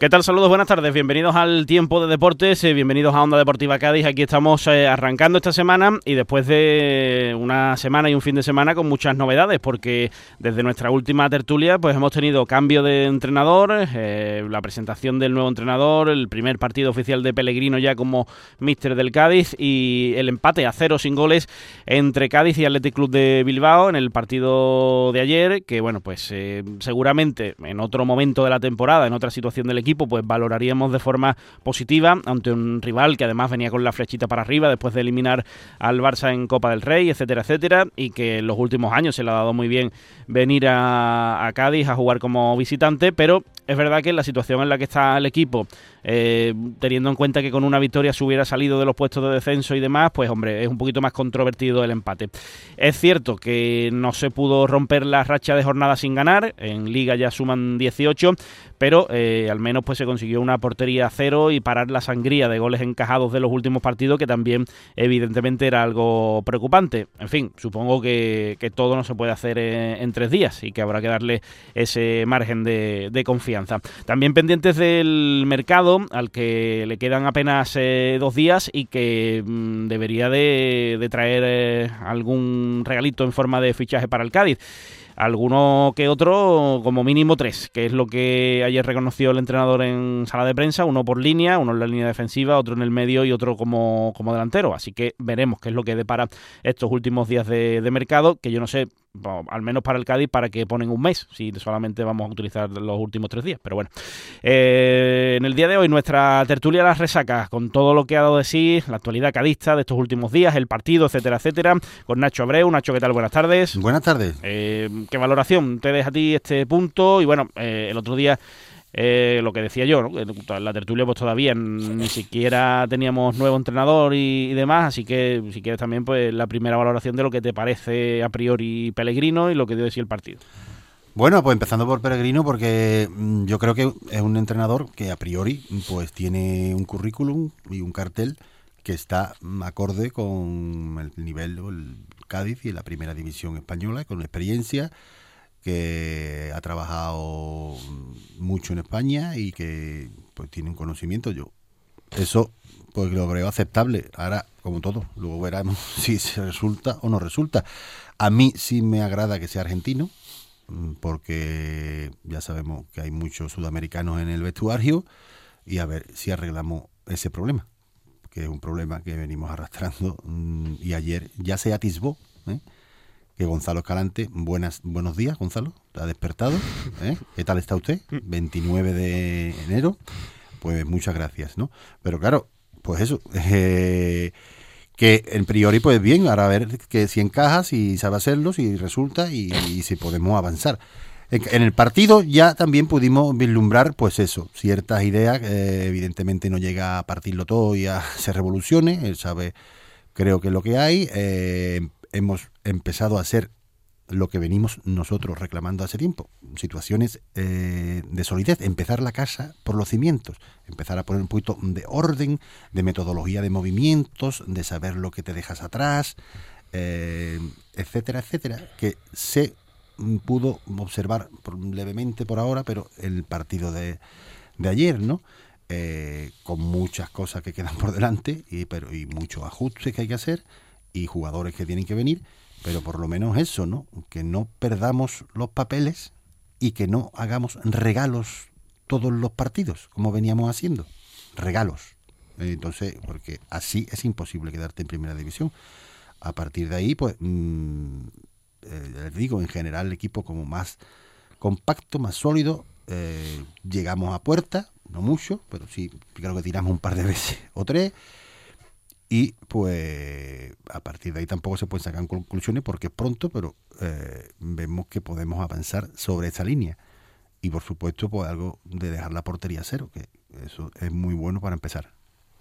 ¿Qué tal? Saludos, buenas tardes. Bienvenidos al Tiempo de Deportes, eh, bienvenidos a Onda Deportiva Cádiz. Aquí estamos eh, arrancando esta semana y después de una semana y un fin de semana con muchas novedades, porque desde nuestra última tertulia pues hemos tenido cambio de entrenador, eh, la presentación del nuevo entrenador, el primer partido oficial de Pellegrino ya como míster del Cádiz y el empate a cero sin goles entre Cádiz y Athletic Club de Bilbao en el partido de ayer, que bueno, pues seguramente en otro momento de la temporada, en otra situación del equipo, pues valoraríamos de forma positiva ante un rival que además venía con la flechita para arriba después de eliminar al Barça en Copa del Rey, etcétera, etcétera, y que en los últimos años se le ha dado muy bien venir a, Cádiz a jugar como visitante, pero es verdad que la situación en la que está el equipo, eh, teniendo en cuenta que con una victoria se hubiera salido de los puestos de descenso y demás, pues hombre, es un poquito más controvertido el empate. Es cierto que no se pudo romper la racha de jornada sin ganar, en liga ya suman 18, pero eh, al menos pues se consiguió una portería cero y parar la sangría de goles encajados de los últimos partidos, que también evidentemente era algo preocupante. En fin, supongo que, todo no se puede hacer en, tres días y que habrá que darle ese margen de confianza. También pendientes del mercado, al que le quedan apenas eh, dos días y que mm, debería de, traer eh, algún regalito en forma de fichaje para el Cádiz alguno que otro, como mínimo tres, que es lo que ayer reconoció el entrenador en sala de prensa, uno por línea, uno en la línea defensiva, otro en el medio y otro como, como delantero. Así que veremos qué es lo que depara estos últimos días de, de mercado, que yo no sé al menos para el Cádiz, para que ponen un mes, si solamente vamos a utilizar los últimos tres días. Pero bueno, eh, en el día de hoy nuestra tertulia las resaca con todo lo que ha dado de sí, la actualidad cadista de estos últimos días, el partido, etcétera, etcétera, con Nacho Abreu. Nacho, ¿qué tal? Buenas tardes. Buenas tardes. Eh, ¿Qué valoración te deja a ti este punto? Y bueno, eh, el otro día eh, lo que decía yo, ¿no? la tertulia pues todavía ni siquiera teníamos nuevo entrenador y, demás, así que si quieres también pues la primera valoración de lo que te parece a priori Pellegrino y lo que dio decir el partido. Bueno, pues empezando por Pellegrino porque mm, yo creo que es un entrenador que a priori pues tiene un currículum y un cartel que está acorde con el nivel del Cádiz y la primera división española, con experiencia que ha trabajado mucho en España y que pues tiene un conocimiento. Yo eso pues lo creo aceptable. Ahora, como todo, luego veremos si se resulta o no resulta. A mí sí me agrada que sea argentino, mm, porque ya sabemos que hay muchos sudamericanos en el vestuario y a ver si arreglamos ese problema, que es un problema que venimos arrastrando mm, y ayer ya se atisbó. ¿eh? Que Gonzalo Escalante, buenas, buenos días, Gonzalo, ¿ha despertado? ¿Eh? ¿Qué tal está usted? 29 de enero, pues muchas gracias, ¿no? Pero claro, pues eso, eh, que en priori, pues bien, ahora a ver que si encaja, si sabe hacerlo, si resulta y, si podemos avanzar. En, el partido ya también pudimos vislumbrar, pues eso, ciertas ideas, evidentemente no llega a partirlo todo y a se revolucione, él sabe, creo que lo que hay, eh, hemos empezado a hacer lo que venimos nosotros reclamando hace tiempo, situaciones eh, de solidez, empezar la casa por los cimientos, empezar a poner un poquito de orden, de metodología de movimientos, de saber lo que te dejas atrás, eh, etcétera, etcétera, que se pudo observar levemente por ahora, pero el partido de, de ayer, ¿no? Eh, con muchas cosas que quedan por delante y, pero, y muchos ajustes que hay que hacer y jugadores que tienen que venir, pero por lo menos eso, ¿no? Que no perdamos los papeles y que no hagamos regalos todos los partidos, como veníamos haciendo. Regalos. Entonces, porque así es imposible quedarte en primera división. A partir de ahí, pues, mm, eh, les digo, en general el equipo como más compacto, más sólido, eh, llegamos a puerta, no mucho, pero sí, creo que tiramos un par de veces o tres y pues a partir de ahí tampoco se pueden sacar conclusiones porque es pronto, pero eh, vemos que podemos avanzar sobre esa línea. Y por supuesto, pues algo de dejar la portería cero, que eso es muy bueno para empezar.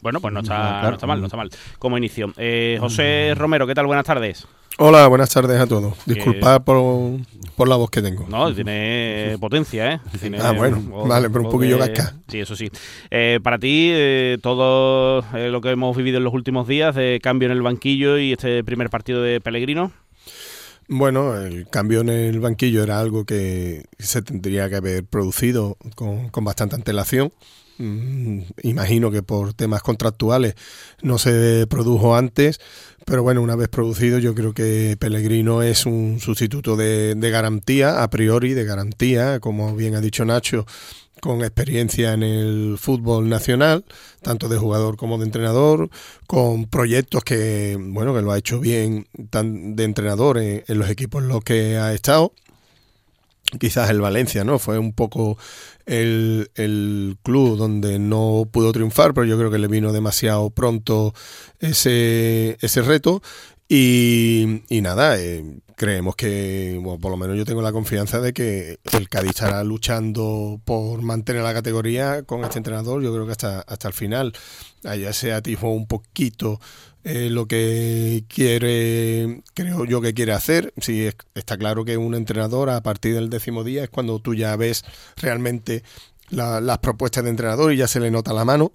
Bueno, pues no está, no está mal, no está mal. Como inicio. Eh, José Romero, ¿qué tal? Buenas tardes. Hola, buenas tardes a todos. Disculpad por, por, la voz que tengo. No, tiene potencia, ¿eh? ah, bueno, vale, pero un poquillo gasca. Sí, eso sí. Eh, para ti, eh, todo lo que hemos vivido en los últimos días de cambio en el banquillo y este primer partido de Pellegrino. Bueno, el cambio en el banquillo era algo que se tendría que haber producido con, con bastante antelación. Mm, imagino que por temas contractuales no se produjo antes, pero bueno, una vez producido yo creo que Pellegrino es un sustituto de, garantía, a priori de garantía, como bien ha dicho Nacho, con experiencia en el fútbol nacional, tanto de jugador como de entrenador, con proyectos que, bueno, que lo ha hecho bien tan de entrenador en, en los equipos en los que ha estado quizás el Valencia, ¿no? Fue un poco el, el, club donde no pudo triunfar, pero yo creo que le vino demasiado pronto ese, ese reto. Y, y nada, eh, creemos que, bueno, por lo menos yo tengo la confianza de que el Cádiz estará luchando por mantener la categoría con este entrenador, yo creo que hasta, hasta el final. Allá se atisbó un poquito eh, lo que quiere, creo yo que quiere hacer. Sí, está claro que un entrenador a partir del décimo día es cuando tú ya ves realmente las propuestas de entrenador y ya se le nota la mano.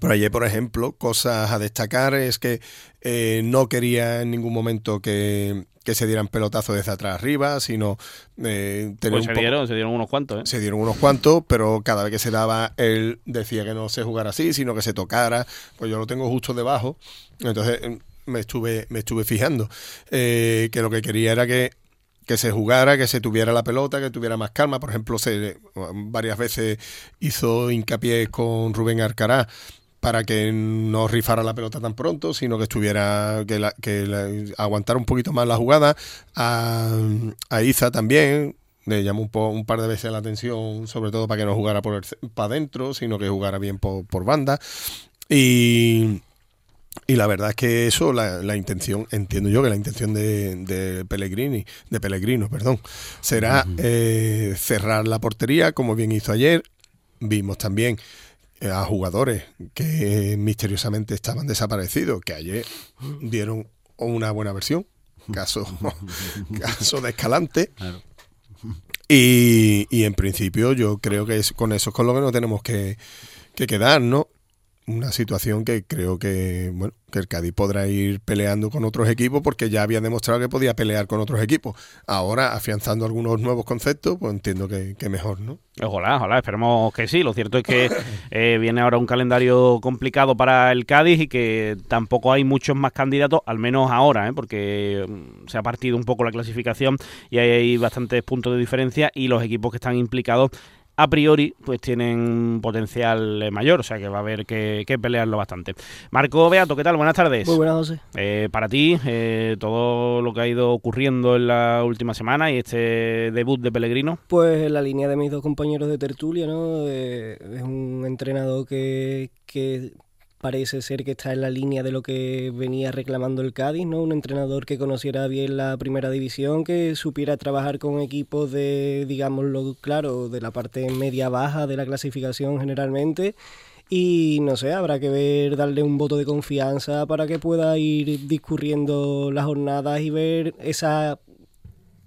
Por allí, por ejemplo, cosas a destacar es que eh, no quería en ningún momento que, que se dieran pelotazos desde atrás arriba, sino eh, tener pues se, dieron, se dieron unos cuantos. ¿eh? Se dieron unos cuantos, pero cada vez que se daba, él decía que no se jugara así, sino que se tocara. Pues yo lo tengo justo debajo. Entonces em, me estuve, me estuve fijando eh, que lo que quería era que que se jugara, que se tuviera la pelota, que tuviera más calma. Por ejemplo, se varias veces hizo hincapié con Rubén Arcará para que no rifara la pelota tan pronto, sino que estuviera, que, la, que aguantara un poquito más la jugada. A, a Iza también, le llamó un, un, par de veces la atención, sobre todo para que no jugara por para adentro, sino que jugara bien por, por banda. Y, y la verdad es que eso, la, la, intención, entiendo yo que la intención de, de Pellegrini, de Pellegrino, perdón, será eh, cerrar la portería, como bien hizo ayer. Vimos también eh, a jugadores que misteriosamente estaban desaparecidos, que ayer dieron una buena versión, caso, caso de Escalante. Y, y, en principio yo creo que es, con eso es con lo que nos tenemos que, que quedar, ¿no? Una situación que creo que bueno que el Cádiz podrá ir peleando con otros equipos porque ya había demostrado que podía pelear con otros equipos. Ahora, afianzando algunos nuevos conceptos, pues entiendo que, mejor, ¿no? Ojalá, ojalá, esperemos que sí. Lo cierto es que eh, viene ahora un calendario complicado para el Cádiz y que tampoco hay muchos más candidatos, al menos ahora, ¿eh? porque mm, se ha partido un poco la clasificación y hay bastantes puntos de diferencia y los equipos que están implicados a priori pues tienen potencial eh, mayor, o sea que va a haber que, pelearlo bastante. Marco Beato, ¿qué tal? Buenas tardes. Muy buenas, José. Eh, para ti, eh, todo lo que ha ido ocurriendo en la última semana y este debut de Pellegrino. Pues en la línea de mis dos compañeros de tertulia, ¿no? es un entrenador que, que parece ser que está en la línea de lo que venía reclamando el Cádiz, ¿no? Un entrenador que conociera bien la primera división, que supiera trabajar con equipos de, digámoslo claro, de la parte media baja de la clasificación generalmente. Y no sé, habrá que ver, darle un voto de confianza para que pueda ir discurriendo las jornadas y ver esa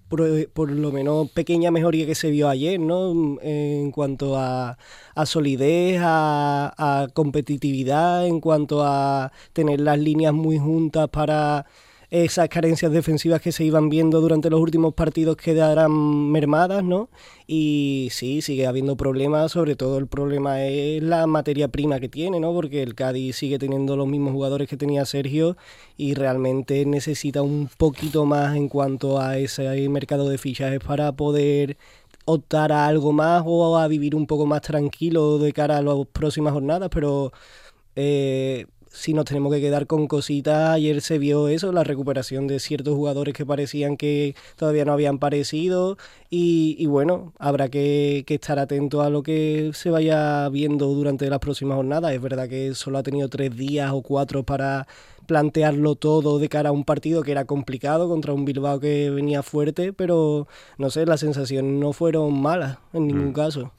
por, lo menos pequeña mejoría que se vio ayer, ¿no? En cuanto a, a solidez, a, a, competitividad, en cuanto a tener las líneas muy juntas para esas carencias defensivas que se iban viendo durante los últimos partidos quedarán mermadas, ¿no? Y sí, sigue habiendo problemas, sobre todo el problema es la materia prima que tiene, ¿no? Porque el Cádiz sigue teniendo los mismos jugadores que tenía Sergio y realmente necesita un poquito más en cuanto a ese mercado de fichajes para poder optar a algo más o a vivir un poco más tranquilo de cara a las próximas jornadas, pero... Eh, si nos tenemos que quedar con cositas, ayer se vio eso, la recuperación de ciertos jugadores que parecían que todavía no habían parecido y, bueno, habrá que, que, estar atento a lo que se vaya viendo durante las próximas jornadas. Es verdad que solo ha tenido tres días o cuatro para plantearlo todo de cara a un partido que era complicado contra un Bilbao que venía fuerte, pero no sé, las sensaciones no fueron malas en ningún mm. caso.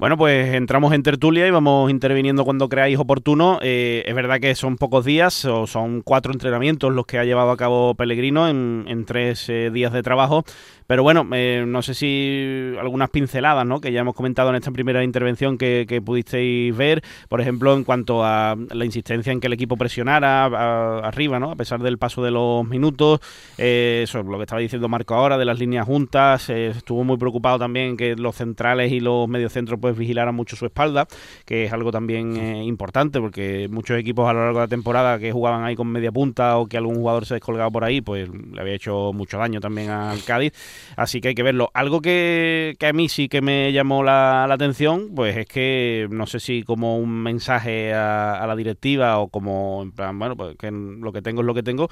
Bueno, pues entramos en tertulia y vamos interviniendo cuando creáis oportuno. Eh, es verdad que son pocos días, o son cuatro entrenamientos los que ha llevado a cabo Pellegrino en, tres eh, días de trabajo, Pero bueno, eh, no sé si algunas pinceladas, ¿no? Que ya hemos comentado en esta primera intervención que, pudisteis ver, por ejemplo, en cuanto a la insistencia en que el equipo presionara arriba, ¿no? A pesar del paso de los minutos, eh, eso es lo que estaba diciendo Marco ahora de las líneas juntas, eh, estuvo muy preocupado también que los centrales y los mediocentros pues vigilaran mucho su espalda, que es algo también eh, importante porque muchos equipos a lo largo de la temporada que jugaban ahí con media punta o que algún jugador se descolgaba por ahí, pues le había hecho mucho daño también al Cádiz, así que hay que verlo. Algo que, a mí sí que me llamó la, atención, pues es que no sé si como un mensaje a, la directiva o como en plan, bueno, pues que lo que tengo es lo que tengo,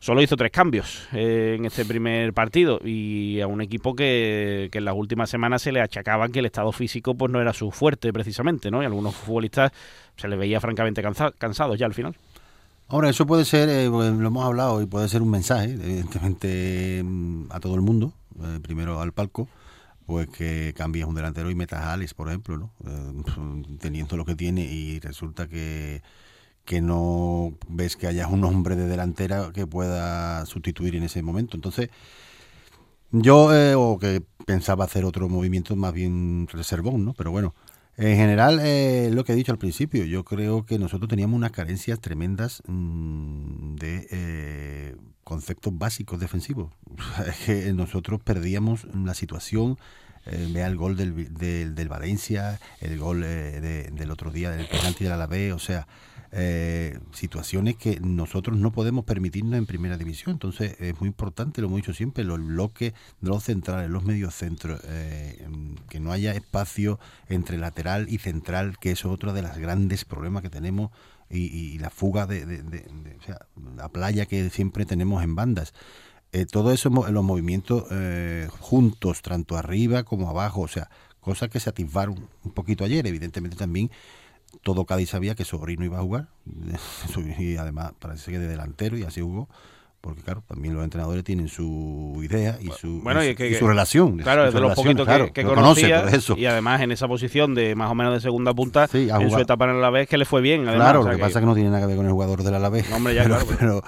solo hizo tres cambios eh, en este primer partido y a un equipo que, que en las últimas semanas se le achacaban que el estado físico pues no era su fuerte precisamente, ¿no? Y algunos futbolistas se les veía francamente cansados ya al final. Ahora, eso puede ser, eh, lo hemos hablado, y puede ser un mensaje, evidentemente, mm, a todo el mundo, eh, primero al palco, pues que cambies un delantero y metas a Alex, por ejemplo, ¿no? teniendo lo que tiene y resulta que que no ves que haya un hombre de delantera que pueda sustituir en ese momento. Entonces, yo, eh, o que pensaba hacer otro movimiento más bien reservón, ¿no? Pero bueno, en general, eh, lo que he dicho al principio, yo creo que nosotros teníamos unas carencias tremendas mm, de eh, conceptos básicos defensivos. que nosotros perdíamos la situación. vea el gol del, del, Valencia, el gol del otro día del penalti del Alavés, o sea, eh, situaciones que nosotros no podemos permitirnos en primera división. Entonces es muy importante, lo hemos dicho siempre, los bloques los centrales, los mediocentros, eh, que no haya espacio entre lateral y central, que es otro de los grandes problemas que tenemos y, la fuga de, la playa que siempre tenemos en bandas. Eh, todo eso, los movimientos eh, juntos, tanto arriba como abajo, o sea, cosas que se atisbaron un poquito ayer, evidentemente también todo Cádiz sabía que Sobrino iba a jugar y además parece que de delantero y así jugó porque claro, también los entrenadores tienen su idea y su, su relación. Claro, es de los poquitos que, conocía y además en esa posición de más o menos de segunda punta en su etapa en el Alavés que le fue bien. claro, lo que, pasa es que no tiene nada que ver con el jugador del Alavés. hombre, ya, claro, pero,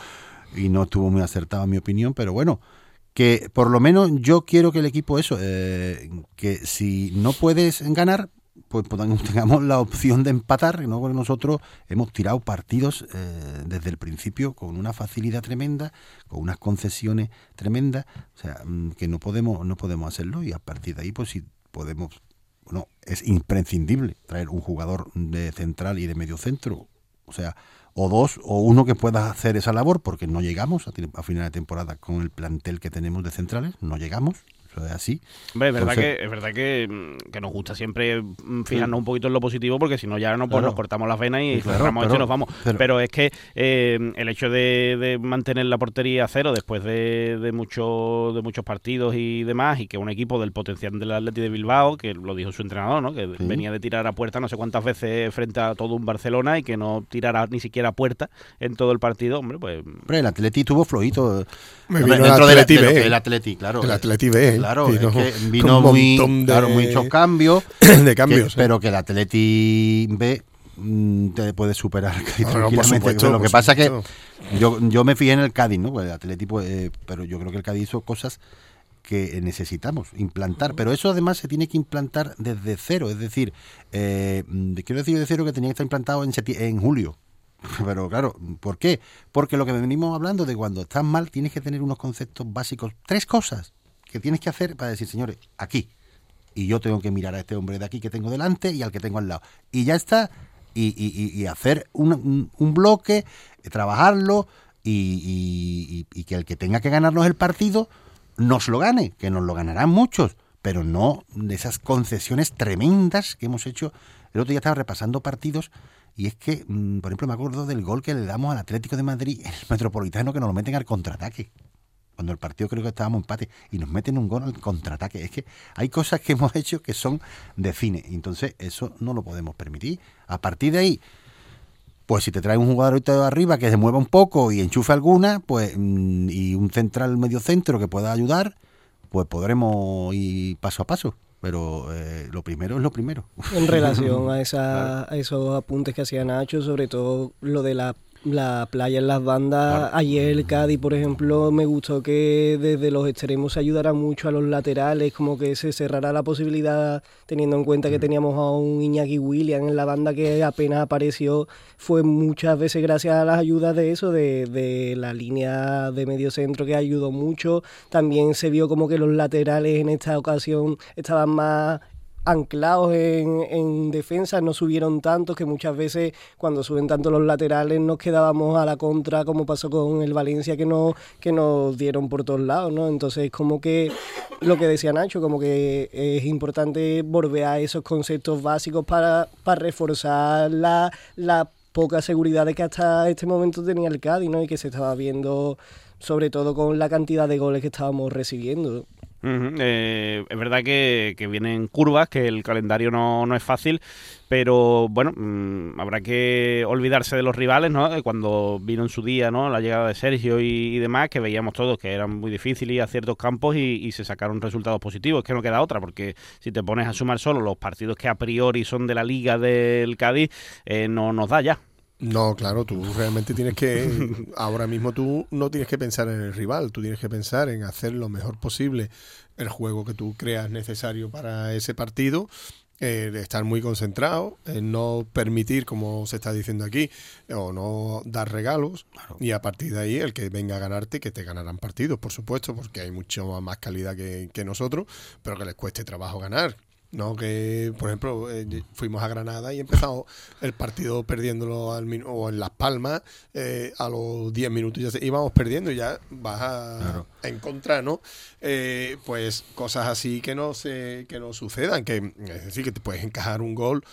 y no estuvo muy acertado en mi opinión, pero bueno, que por lo menos yo quiero que el equipo eso, eh, que si no puedes ganar, pues, tengamos la opción de empatar, ¿no? Porque nosotros hemos tirado partidos eh, desde el principio con una facilidad tremenda, con unas concesiones tremendas, o sea, mm, que no podemos, no podemos hacerlo y a partir de ahí, pues si podemos, bueno, es imprescindible traer un jugador de central y de medio centro, o sea, o dos o uno que pueda hacer esa labor, porque no llegamos a final de temporada con el plantel que tenemos de centrales, no llegamos, es así. es verdad, que, es verdad mm, que, nos gusta siempre mm, fijarnos un poquito en lo positivo porque si no ya no pues nos cortamos las venas y, cerramos esto y nos vamos. Pero, es que eh, el hecho de, mantener la portería a cero después de, de, mucho, de muchos partidos y demás y que un equipo del potencial del Atleti de Bilbao, que lo dijo su entrenador, ¿no? que venía de tirar a puerta no sé cuántas veces frente a todo un Barcelona y que no tirara ni siquiera a puerta en todo el partido, hombre, pues... el Atleti tuvo flojito dentro del Atleti, el Atleti, claro. El Atleti B. Claro, es que vino muy, claro, muchos cambios. de cambios. Pero que el Atleti B mm, te puede superar tranquilamente. lo que pasa es que yo, yo me fijé en el Cádiz, ¿no? Pues el Atleti, pues, eh, pero yo creo que el Cádiz hizo cosas que necesitamos implantar. Pero eso además se tiene que implantar desde cero. Es decir, eh, quiero decir de cero que tenía que estar implantado en, en julio. Pero claro, ¿por qué? Porque lo que venimos hablando de cuando estás mal tienes que tener unos conceptos básicos. Tres cosas que tienes que hacer para decir, señores, aquí. Y yo tengo que mirar a este hombre de aquí que tengo delante y al que tengo al lado. Y ya está. Y, hacer un, bloque, trabajarlo y, que el que tenga que ganarnos el partido nos lo gane, que nos lo ganarán muchos, pero no de esas concesiones tremendas que hemos hecho. El otro día estaba repasando partidos y es que, mm, por ejemplo, me acuerdo del gol que le damos al Atlético de Madrid el Metropolitano que nos lo meten al contraataque cuando el partido creo que estábamos empate y nos meten un gol al contraataque. Es que hay cosas que hemos hecho que son de cine. Entonces, eso no lo podemos permitir. A partir de ahí, pues si te trae un jugador de arriba que se mueva un poco y enchufe alguna, pues mm, y un central medio centro que pueda ayudar, pues podremos ir paso a paso pero eh, lo primero es lo primero. En relación a, esa, a esos apuntes que hacía Nacho, sobre todo lo de la la playa en las bandas. Ayer el Cádiz, por ejemplo, me gustó que desde los extremos se ayudara mucho a los laterales, como que se cerrara la posibilidad, teniendo en cuenta que teníamos a un Iñaki William en la banda que apenas apareció. Fue muchas veces gracias a las ayudas de eso, de, de la línea de medio centro que ayudó mucho. También se vio como que los laterales en esta ocasión estaban más anclados en, defensa, no subieron tanto, que muchas veces cuando suben tanto los laterales nos quedábamos a la contra, como pasó con el Valencia, que, no, que nos dieron por todos lados, ¿no? Entonces, como que lo que decía Nacho, como que es importante volver a esos conceptos básicos para, para reforzar la, la poca seguridad que hasta este momento tenía el Cádiz, ¿no? Y que se estaba viendo sobre todo con la cantidad de goles que estábamos recibiendo. Eh, es verdad que, vienen curvas, que el calendario no, no es fácil, pero bueno, mm, habrá que olvidarse de los rivales, ¿no? Cuando vino en su día, ¿no? La llegada de Sergio y, demás, que veíamos todos que eran muy difíciles a ciertos campos y, se sacaron resultados positivos. Que no queda otra, porque si te pones a sumar solo los partidos que a priori son de la liga del Cádiz, eh, no nos da ya. No, claro, tú realmente tienes que, ahora mismo tú no tienes que pensar en el rival, tú tienes que pensar en hacer lo mejor posible. El juego que tú creas necesario para ese partido, eh, estar muy concentrado, en no permitir, como se está diciendo aquí, o no dar regalos, y a partir de ahí el que venga a ganarte, que te ganarán partidos, por supuesto, porque hay mucho más calidad que, que nosotros, pero que les cueste trabajo ganar. No, que por ejemplo eh, fuimos a Granada y empezamos el partido perdiéndolo al o en Las Palmas eh, a los 10 minutos ya íbamos perdiendo y ya vas a, encontrar, ¿no? Eh, pues cosas así que no se que no sucedan, que es decir que te puedes encajar un gol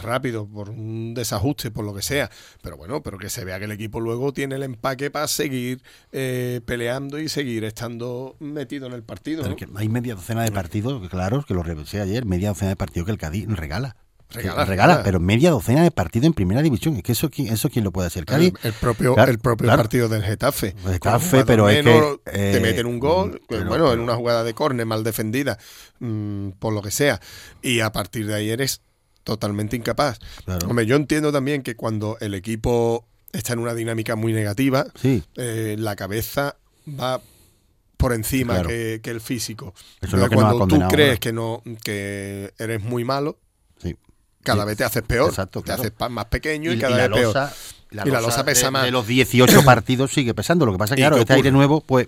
rápido por un desajuste, por lo que sea, pero bueno, pero que se vea que el equipo luego tiene el empaque para seguir peleando y seguir estando metido en el partido. hay media docena de partidos, claro, que lo revisé ayer media docena de partidos que el Cádiz regala. Regala, regala, pero media docena de partidos en primera división. Es que eso, eso quién lo puede hacer. Cádiz, el, propio, el propio partido del Getafe. El Getafe, pero es que. te meten un gol, mm, bueno, en una jugada de córner mal defendida, mm, por lo que sea. Y a partir de ahí eres totalmente incapaz. Hombre, yo entiendo también que cuando el equipo está en una dinámica muy negativa, eh, la cabeza va por encima que, el físico. Eso es lo que cuando tú crees que no que eres muy malo, cada vez te haces peor, te haces más pequeño y, cada vez peor. y la losa pesa más. De los 18 partidos sigue pesando. Lo que pasa es que, claro, este aire nuevo, pues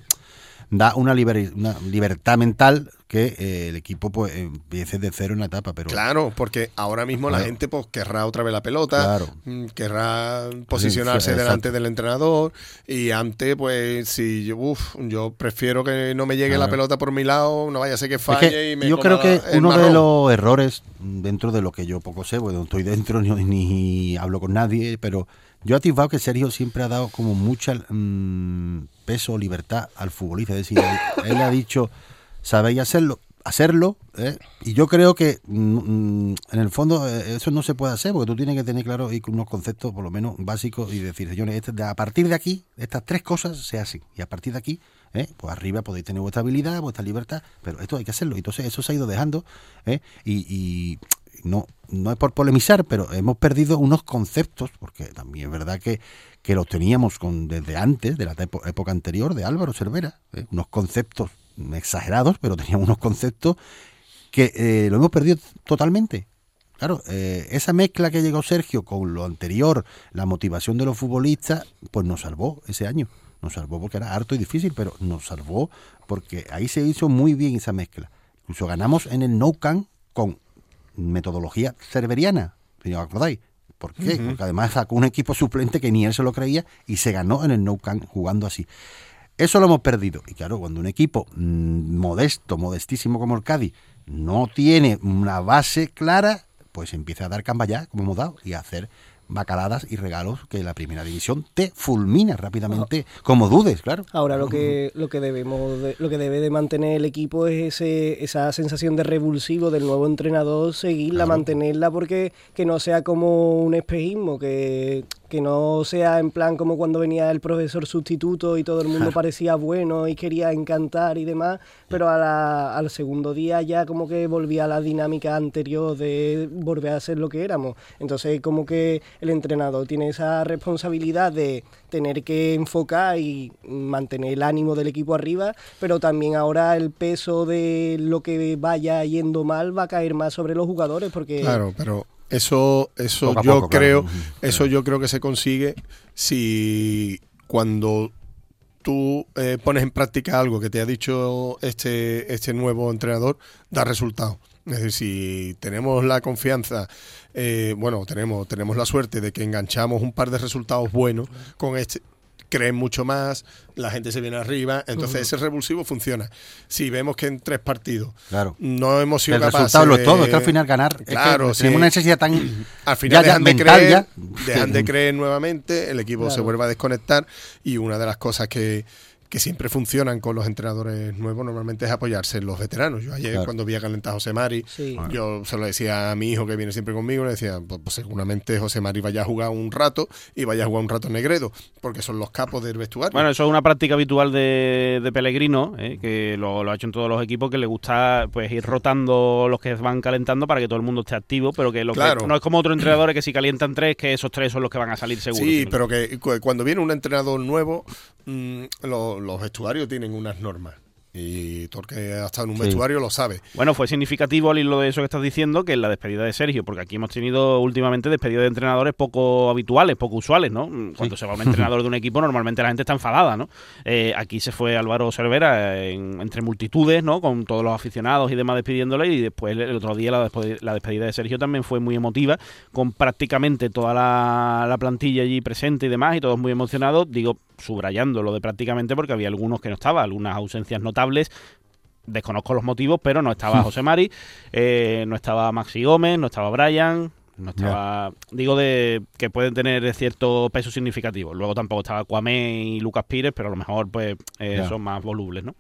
da una, una libertad mental que eh, el equipo pues empiece de cero en la etapa. Pero... Claro, porque ahora mismo la gente pues querrá otra vez la pelota, mm, querrá posicionarse delante del entrenador y antes pues si yo, yo prefiero que no me llegue la pelota por mi lado, no vaya a ser que falle y me Yo creo que uno de los errores dentro de lo que yo poco sé, bueno, no estoy dentro ni, ni hablo con nadie, pero yo he atisbado que Sergio siempre ha dado como mucha mm, peso o libertad al futbolista. Es decir, él, ha dicho, sabéis hacerlo, hacerlo. ¿eh? Y yo creo que mm, en el fondo eh, eso no se puede hacer porque tú tienes que tener claro y unos conceptos por lo menos básicos y decir, señores, este, a partir de aquí, estas tres cosas se hacen. Y a partir de aquí, ¿eh? pues arriba podéis tener vuestra habilidad, vuestra libertad, pero esto hay que hacerlo. Entonces eso se ha ido dejando y no, no es por polemizar, pero hemos perdido unos conceptos, porque también es verdad que, que los teníamos con, desde antes, de la época anterior, de Álvaro Cervera, ¿eh? unos conceptos exagerados, pero teníamos unos conceptos que eh, lo hemos perdido totalmente. Claro, eh, esa mezcla que llegó Sergio con lo anterior, la motivación de los futbolistas, pues nos salvó ese año. Nos salvó porque era harto y difícil, pero nos salvó porque ahí se hizo muy bien esa mezcla. Incluso ganamos en el No Can con metodología cerveriana, si os acordáis. ¿Por qué? Porque además sacó un equipo suplente que ni él se lo creía y se ganó en el No Camp jugando así. Eso lo hemos perdido. Y claro, cuando un equipo mm, modesto, modestísimo como el Cádiz, no tiene una base clara, pues empieza a dar ya como hemos dado, y a hacer bacaladas y regalos que la primera división te fulmina rápidamente como dudes, claro. Ahora lo que lo que debemos lo que debe de mantener el equipo es ese, esa sensación de revulsivo del nuevo entrenador, seguirla, mantenerla porque que no sea como un espejismo que que no sea en plan como cuando venía el profesor sustituto y todo el mundo parecía bueno y quería encantar y demás, pero al segundo día ya como que volvía a la dinámica anterior de volver a ser lo que éramos. Entonces como que el entrenador tiene esa responsabilidad de tener que enfocar y mantener el ánimo del equipo arriba, pero también ahora el peso de lo que vaya yendo mal va a caer más sobre los jugadores porque... Claro, pero eso, eso yo creo, eso yo creo que se consigue si cuando tú eh, pones en práctica algo que te ha dicho este, este nuevo entrenador, da resultado. Es decir, si tenemos la confianza, eh, bueno, tenemos, tenemos la suerte de que enganchamos un par de resultados buenos con este, creen mucho más, la gente se viene arriba, entonces ese revulsivo funciona. Si vemos que en tres partidos claro. no hemos sido el capaces resultado lo es todo, es que al final ganar, claro, es tenemos una necesidad tan al final dejan de creer, dejan de creer nuevamente, el equipo se vuelve a desconectar y una de las cosas que que siempre funcionan con los entrenadores nuevos normalmente es apoyarse en los veteranos. Yo ayer cuando vi a calentar a José Mari, yo se lo decía a mi hijo que viene siempre conmigo, le decía, pues, pues, seguramente José Mari vaya a jugar un rato y vaya a jugar un rato en Negredo, porque son los capos del vestuario. Bueno, eso es una práctica habitual de, de Pellegrino, eh, que lo, lo, ha hecho en todos los equipos, que le gusta pues ir rotando los que van calentando para que todo el mundo esté activo, pero que, lo no es como otros entrenadores que si calientan tres, que esos tres son los que van a salir seguro. Sí, pero que cuando viene un entrenador nuevo, mmm, los vestuarios tienen unas normas. Y todo el que ha estado en un vestuario lo sabe. Bueno, fue significativo al hilo de eso que estás diciendo, que en la despedida de Sergio, porque aquí hemos tenido últimamente despedidas de entrenadores poco habituales, poco usuales, ¿no? Cuando se va un entrenador de un equipo, normalmente la gente está enfadada, ¿no? Eh, aquí se fue Álvaro Cervera entre multitudes, ¿no? Con todos los aficionados y demás despidiéndole, y después el otro día la, la despedida de Sergio también fue muy emotiva, con prácticamente toda la, la plantilla allí presente y demás, y todos muy emocionados. Digo, subrayando lo de prácticamente porque había algunos que no estaban, algunas ausencias notables. Desconozco los motivos, pero no estaba José Mari, eh, no estaba Maxi Gómez, no estaba Brian, no estaba. Digo de que pueden tener cierto peso significativo. Luego tampoco estaba Cuamé y Lucas Pires, pero a lo mejor pues eh, son más volubles, ¿no?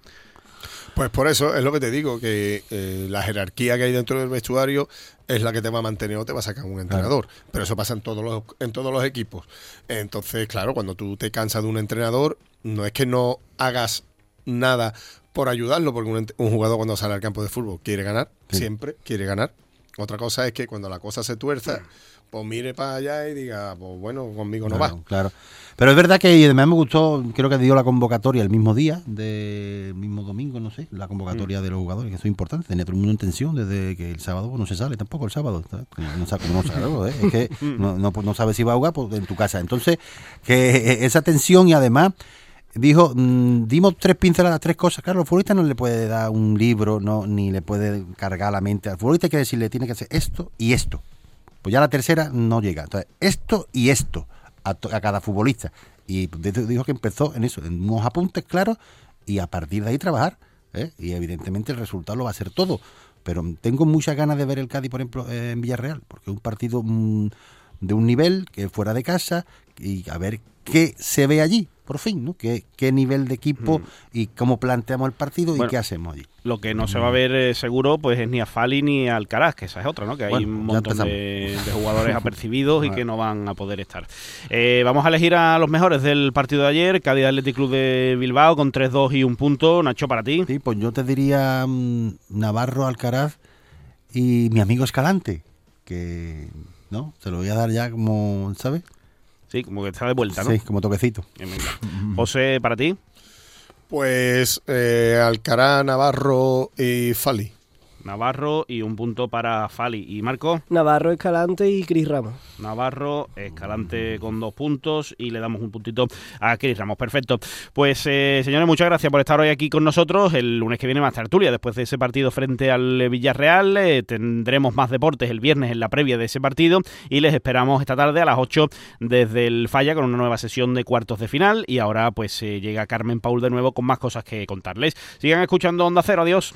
Pues por eso es lo que te digo, que eh, la jerarquía que hay dentro del vestuario es la que te va a mantener o te va a sacar un entrenador. Pero eso pasa en todos los, en todos los equipos. Entonces, claro, cuando tú te cansas de un entrenador, no es que no hagas nada por ayudarlo, porque un, jugador cuando sale al campo de fútbol quiere ganar, siempre quiere ganar. Otra cosa es que cuando la cosa se tuerza, pues mire para allá y diga, pues bueno, conmigo no va. Claro. Pero es verdad que además me gustó, creo que dio la convocatoria el mismo día, del mismo domingo, no sé, la convocatoria mm. de los jugadores, que eso es importante, tener todo el mundo en tensión desde que el sábado no se sale tampoco el sábado. No, sabe cómo no ¿eh? es que no, no, no sabe si va a jugar pues, en tu casa. Entonces, que esa tensión y además dijo, mm, dimos tres pinceladas, tres cosas. Claro, el futbolista no le puede dar un libro, no ni le puede cargar la mente. Al futbolista hay que decirle, tiene que hacer esto y esto. Pues ya la tercera no llega. Entonces, esto y esto a, cada futbolista. Y dijo que empezó en eso, en unos apuntes claros y a partir de ahí trabajar. ¿eh? Y evidentemente el resultado lo va a ser todo. Pero tengo muchas ganas de ver el Cádiz, por ejemplo, en Villarreal, porque es un partido mm, de un nivel que fuera de casa y a ver qué se ve allí por fin, ¿no? ¿Qué, qué nivel de equipo mm. y cómo planteamos el partido y qué hacemos allí? Lo que no se va a ver eh, seguro pues es ni a Fali ni a Alcaraz, que esa es otra, ¿no? Que hay un montón de, jugadores apercibidos y que no van a poder estar. Eh, vamos a elegir a los mejores del partido de ayer, Cádiz Athletic Club de Bilbao con 3-2 y un punto. Nacho, para ti. Sí, pues yo te diría mm, Navarro, Alcaraz y mi amigo Escalante, que no, se lo voy a dar ya como, ¿sabes? Sí, como que está de vuelta, ¿no? Sí, como toquecito. José, ¿para ti? Pues eh, Alcará, Navarro y Fali. Navarro y un punto para Fali. ¿Y Marco? Navarro, Escalante y Cris Ramos. Navarro, Escalante con dos puntos y le damos un puntito a Cris Ramos. Perfecto. Pues eh, señores, muchas gracias por estar hoy aquí con nosotros. El lunes que viene más tertulia, después de ese partido frente al Villarreal. Eh, tendremos más deportes el viernes en la previa de ese partido y les esperamos esta tarde a las 8 desde el Falla con una nueva sesión de cuartos de final. Y ahora pues eh, llega Carmen Paul de nuevo con más cosas que contarles. Sigan escuchando Onda Cero. Adiós.